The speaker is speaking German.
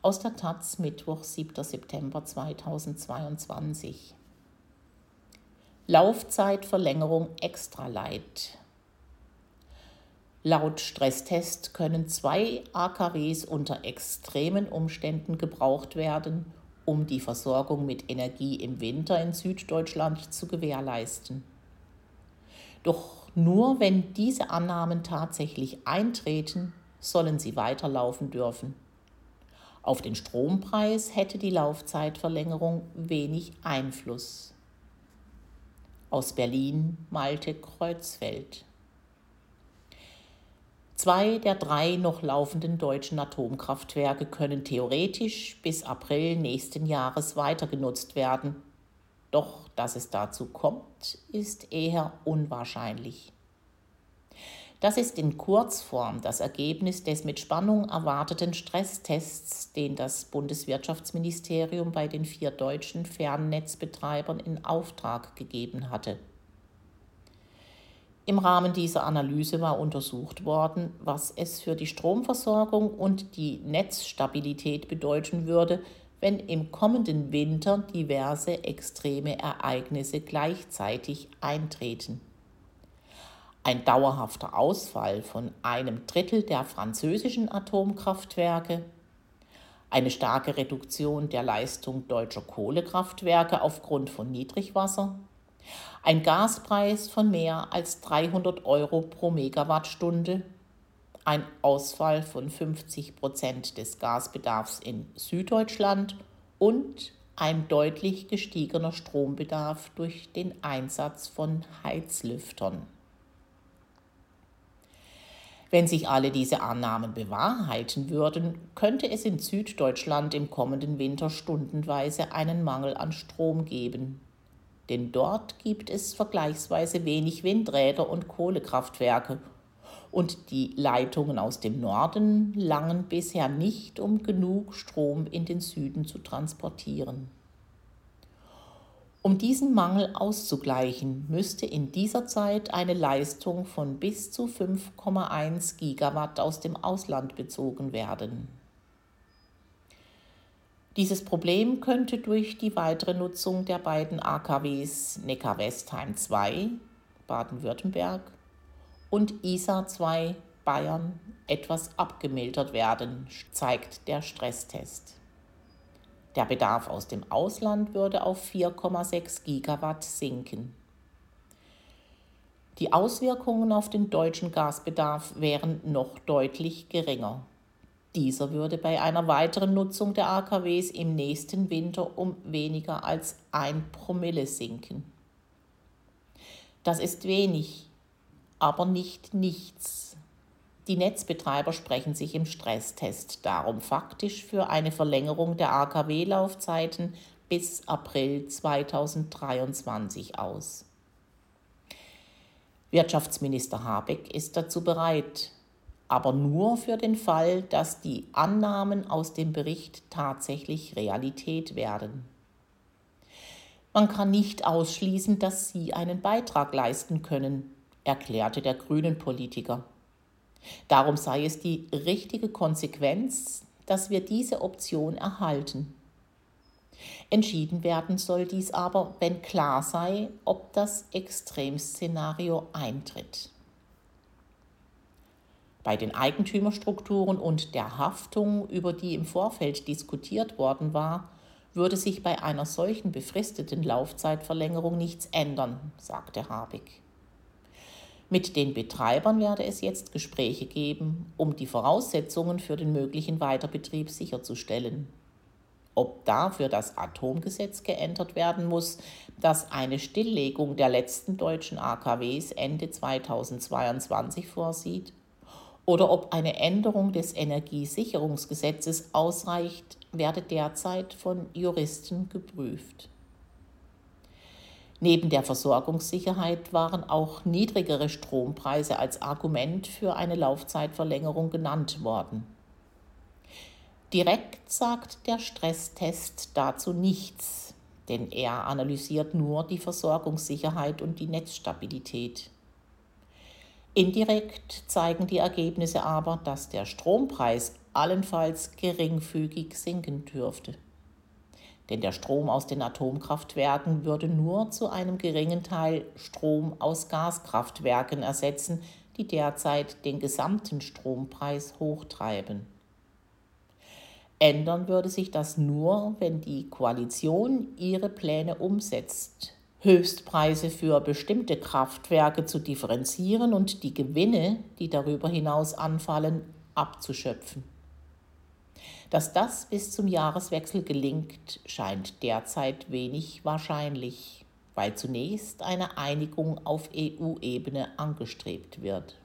Aus der Taz Mittwoch, 7. September 2022. Laufzeitverlängerung Extralight. Laut Stresstest können zwei AKWs unter extremen Umständen gebraucht werden, um die Versorgung mit Energie im Winter in Süddeutschland zu gewährleisten. Doch nur wenn diese Annahmen tatsächlich eintreten, sollen sie weiterlaufen dürfen. Auf den Strompreis hätte die Laufzeitverlängerung wenig Einfluss. Aus Berlin Malte Kreuzfeld. Zwei der drei noch laufenden deutschen Atomkraftwerke können theoretisch bis April nächsten Jahres weiter genutzt werden. Doch dass es dazu kommt, ist eher unwahrscheinlich. Das ist in Kurzform das Ergebnis des mit Spannung erwarteten Stresstests, den das Bundeswirtschaftsministerium bei den vier deutschen Fernnetzbetreibern in Auftrag gegeben hatte. Im Rahmen dieser Analyse war untersucht worden, was es für die Stromversorgung und die Netzstabilität bedeuten würde, wenn im kommenden Winter diverse extreme Ereignisse gleichzeitig eintreten ein dauerhafter Ausfall von einem Drittel der französischen Atomkraftwerke, eine starke Reduktion der Leistung deutscher Kohlekraftwerke aufgrund von Niedrigwasser, ein Gaspreis von mehr als 300 Euro pro Megawattstunde, ein Ausfall von 50 Prozent des Gasbedarfs in Süddeutschland und ein deutlich gestiegener Strombedarf durch den Einsatz von Heizlüftern. Wenn sich alle diese Annahmen bewahrheiten würden, könnte es in Süddeutschland im kommenden Winter stundenweise einen Mangel an Strom geben. Denn dort gibt es vergleichsweise wenig Windräder und Kohlekraftwerke und die Leitungen aus dem Norden langen bisher nicht, um genug Strom in den Süden zu transportieren. Um diesen Mangel auszugleichen, müsste in dieser Zeit eine Leistung von bis zu 5,1 Gigawatt aus dem Ausland bezogen werden. Dieses Problem könnte durch die weitere Nutzung der beiden AKWs Neckar-Westheim 2 Baden-Württemberg und ISA 2 Bayern etwas abgemildert werden, zeigt der Stresstest. Der Bedarf aus dem Ausland würde auf 4,6 Gigawatt sinken. Die Auswirkungen auf den deutschen Gasbedarf wären noch deutlich geringer. Dieser würde bei einer weiteren Nutzung der AKWs im nächsten Winter um weniger als ein Promille sinken. Das ist wenig, aber nicht nichts. Die Netzbetreiber sprechen sich im Stresstest darum faktisch für eine Verlängerung der AKW-Laufzeiten bis April 2023 aus. Wirtschaftsminister Habeck ist dazu bereit, aber nur für den Fall, dass die Annahmen aus dem Bericht tatsächlich Realität werden. Man kann nicht ausschließen, dass sie einen Beitrag leisten können, erklärte der Grünen Politiker. Darum sei es die richtige Konsequenz, dass wir diese Option erhalten. Entschieden werden soll dies aber, wenn klar sei, ob das Extremszenario eintritt. Bei den Eigentümerstrukturen und der Haftung, über die im Vorfeld diskutiert worden war, würde sich bei einer solchen befristeten Laufzeitverlängerung nichts ändern, sagte Habeck. Mit den Betreibern werde es jetzt Gespräche geben, um die Voraussetzungen für den möglichen Weiterbetrieb sicherzustellen. Ob dafür das Atomgesetz geändert werden muss, das eine Stilllegung der letzten deutschen AKWs Ende 2022 vorsieht, oder ob eine Änderung des Energiesicherungsgesetzes ausreicht, werde derzeit von Juristen geprüft. Neben der Versorgungssicherheit waren auch niedrigere Strompreise als Argument für eine Laufzeitverlängerung genannt worden. Direkt sagt der Stresstest dazu nichts, denn er analysiert nur die Versorgungssicherheit und die Netzstabilität. Indirekt zeigen die Ergebnisse aber, dass der Strompreis allenfalls geringfügig sinken dürfte. Denn der Strom aus den Atomkraftwerken würde nur zu einem geringen Teil Strom aus Gaskraftwerken ersetzen, die derzeit den gesamten Strompreis hochtreiben. Ändern würde sich das nur, wenn die Koalition ihre Pläne umsetzt, Höchstpreise für bestimmte Kraftwerke zu differenzieren und die Gewinne, die darüber hinaus anfallen, abzuschöpfen. Dass das bis zum Jahreswechsel gelingt, scheint derzeit wenig wahrscheinlich, weil zunächst eine Einigung auf EU-Ebene angestrebt wird.